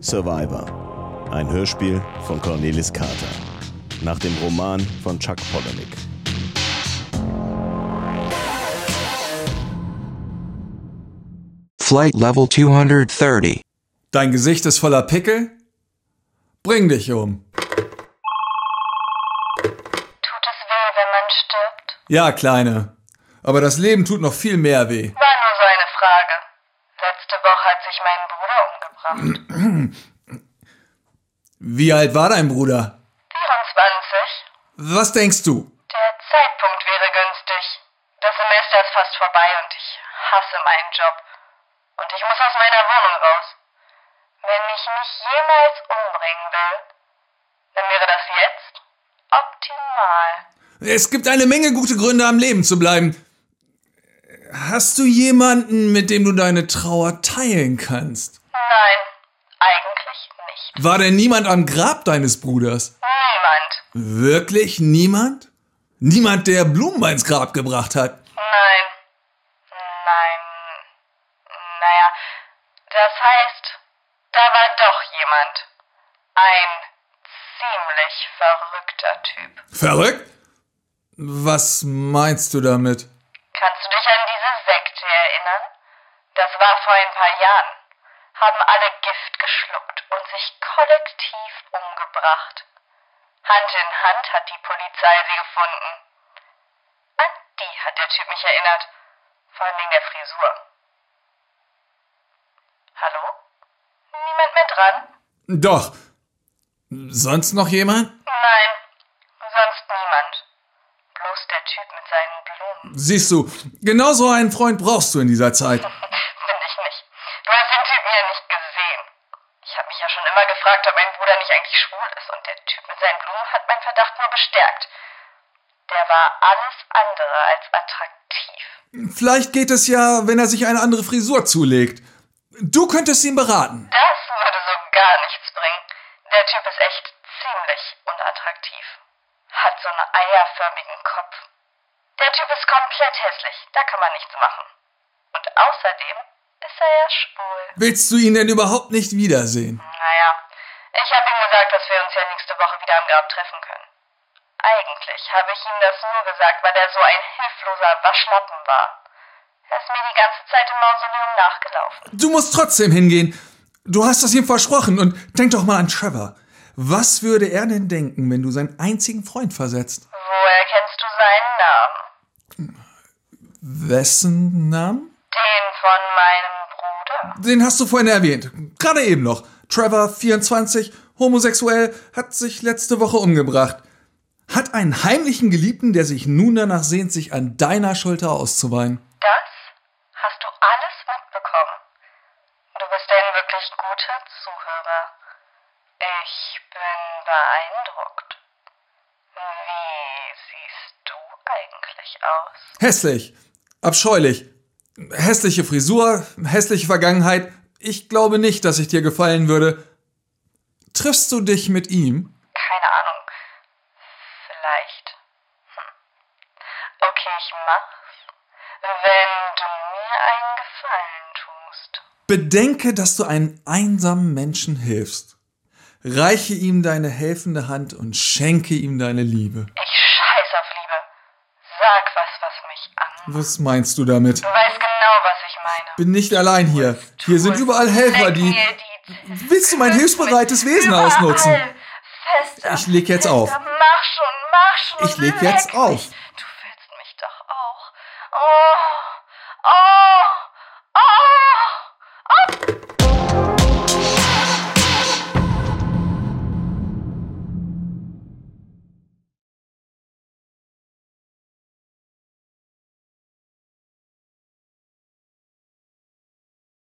Survivor. Ein Hörspiel von Cornelis Carter. Nach dem Roman von Chuck Palahniuk. Flight Level 230. Dein Gesicht ist voller Pickel? Bring dich um. Tut es weh, wenn man stirbt? Ja, Kleine. Aber das Leben tut noch viel mehr weh. War nur so eine Frage. Letzte Woche hat sich mein Bruder umgebracht. Wie alt war dein Bruder? 24. Was denkst du? Der Zeitpunkt wäre günstig. Das Semester ist fast vorbei und ich hasse meinen Job. Und ich muss aus meiner Wohnung raus. Wenn ich mich jemals umbringen will, dann wäre das jetzt optimal. Es gibt eine Menge gute Gründe, am Leben zu bleiben. Hast du jemanden, mit dem du deine Trauer teilen kannst? Eigentlich nicht. War denn niemand am Grab deines Bruders? Niemand. Wirklich niemand? Niemand, der Blumen ins Grab gebracht hat? Nein. Nein. Naja, das heißt, da war doch jemand. Ein ziemlich verrückter Typ. Verrückt? Was meinst du damit? Kannst du dich an diese Sekte erinnern? Das war vor ein paar Jahren. Haben alle Gift geschluckt und sich kollektiv umgebracht. Hand in Hand hat die Polizei sie gefunden. An die hat der Typ mich erinnert. Vor allem wegen der Frisur. Hallo? Niemand mehr dran? Doch. Sonst noch jemand? Nein, sonst niemand. Bloß der Typ mit seinen Blumen. Siehst du, genau so einen Freund brauchst du in dieser Zeit. Immer gefragt, ob mein Bruder nicht eigentlich schwul ist und der Typ mit seinen Blumen hat meinen Verdacht nur bestärkt. Der war alles andere als attraktiv. Vielleicht geht es ja, wenn er sich eine andere Frisur zulegt. Du könntest ihn beraten. Das würde so gar nichts bringen. Der Typ ist echt ziemlich unattraktiv. Hat so einen eierförmigen Kopf. Der Typ ist komplett hässlich. Da kann man nichts machen. Und außerdem ist er ja schwul. Willst du ihn denn überhaupt nicht wiedersehen? Ich habe ihm gesagt, dass wir uns ja nächste Woche wieder am Grab treffen können. Eigentlich habe ich ihm das nur gesagt, weil er so ein hilfloser Waschlappen war. Er ist mir die ganze Zeit im Mausoleum nachgelaufen. Du musst trotzdem hingehen. Du hast es ihm versprochen und denk doch mal an Trevor. Was würde er denn denken, wenn du seinen einzigen Freund versetzt? Woher kennst du seinen Namen? Wessen Namen? Den von meinem Bruder. Den hast du vorhin erwähnt. Gerade eben noch. Trevor, 24, homosexuell, hat sich letzte Woche umgebracht. Hat einen heimlichen Geliebten, der sich nun danach sehnt, sich an deiner Schulter auszuweinen. Das hast du alles mitbekommen. Du bist ein wirklich guter Zuhörer. Ich bin beeindruckt. Wie siehst du eigentlich aus? Hässlich. Abscheulich. Hässliche Frisur, hässliche Vergangenheit. Ich glaube nicht, dass ich dir gefallen würde. Triffst du dich mit ihm? Keine Ahnung. Vielleicht. Hm. Okay, ich mach's. Wenn du mir einen Gefallen tust. Bedenke, dass du einem einsamen Menschen hilfst. Reiche ihm deine helfende Hand und schenke ihm deine Liebe. Ich scheiß auf Liebe. Sag was, was mich an. Was meinst du damit? Du weißt genau, was ich meine. Bin nicht allein hier. Hier sind überall Helfer, die. Willst du mein hilfsbereites Wesen ausnutzen? Fester. Ich leg jetzt auf. Mach schon, mach schon. Ich leg jetzt auf. Du willst mich doch auch. Oh, oh.